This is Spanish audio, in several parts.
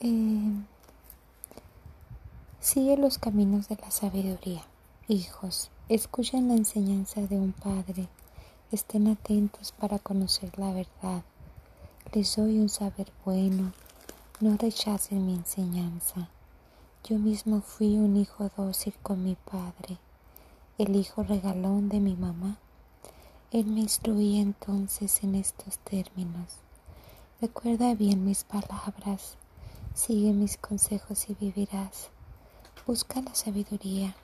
Eh, sigue los caminos de la sabiduría. Hijos, escuchen la enseñanza de un padre. Estén atentos para conocer la verdad. Les doy un saber bueno. No rechacen mi enseñanza. Yo mismo fui un hijo dócil con mi padre, el hijo regalón de mi mamá. Él me instruía entonces en estos términos. Recuerda bien mis palabras, sigue mis consejos y vivirás. Busca la sabiduría,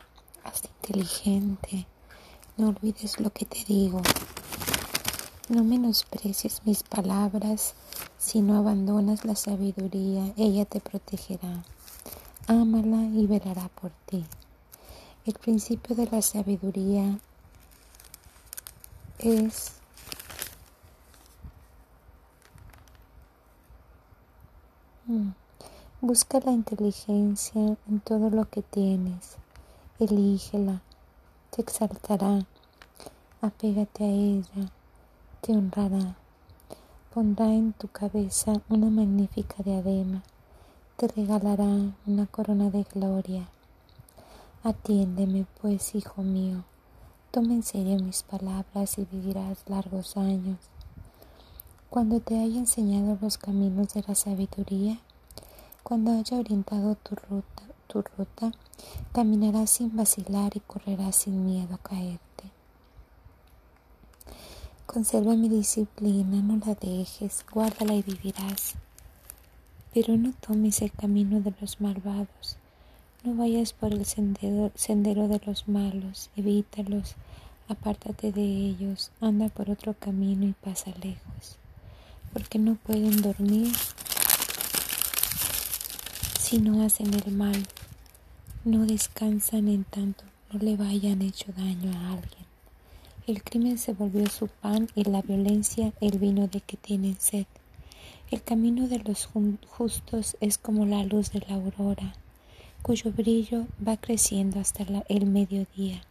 hazte inteligente, no olvides lo que te digo. No menosprecies mis palabras, si no abandonas la sabiduría, ella te protegerá. Ámala y velará por ti. El principio de la sabiduría es mm, busca la inteligencia en todo lo que tienes, elígela, te exaltará, apégate a ella, te honrará, pondrá en tu cabeza una magnífica diadema, te regalará una corona de gloria. Atiéndeme, pues, hijo mío. Toma en serio mis palabras y vivirás largos años. Cuando te haya enseñado los caminos de la sabiduría, cuando haya orientado tu ruta, tu ruta, caminarás sin vacilar y correrás sin miedo a caerte. Conserva mi disciplina, no la dejes, guárdala y vivirás. Pero no tomes el camino de los malvados, no vayas por el sendero, sendero de los malos, evítalos, apártate de ellos, anda por otro camino y pasa lejos, porque no pueden dormir si no hacen el mal, no descansan en tanto no le vayan hecho daño a alguien. El crimen se volvió su pan y la violencia el vino de que tienen sed. El camino de los justos es como la luz de la aurora cuyo brillo va creciendo hasta el mediodía.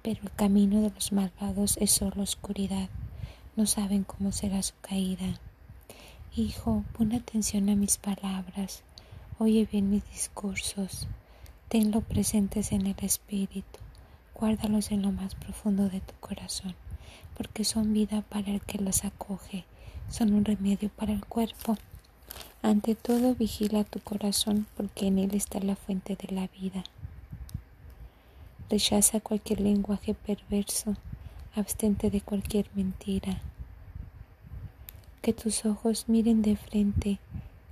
Pero el camino de los malvados es solo oscuridad, no saben cómo será su caída. Hijo, pon atención a mis palabras, oye bien mis discursos, tenlo presentes en el espíritu, guárdalos en lo más profundo de tu corazón, porque son vida para el que los acoge, son un remedio para el cuerpo. Ante todo vigila tu corazón porque en él está la fuente de la vida. Rechaza cualquier lenguaje perverso, abstente de cualquier mentira. Que tus ojos miren de frente,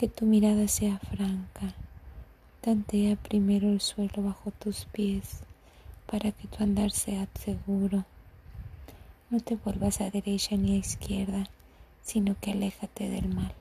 que tu mirada sea franca. Tantea primero el suelo bajo tus pies para que tu andar sea seguro. No te vuelvas a derecha ni a izquierda, sino que aléjate del mal.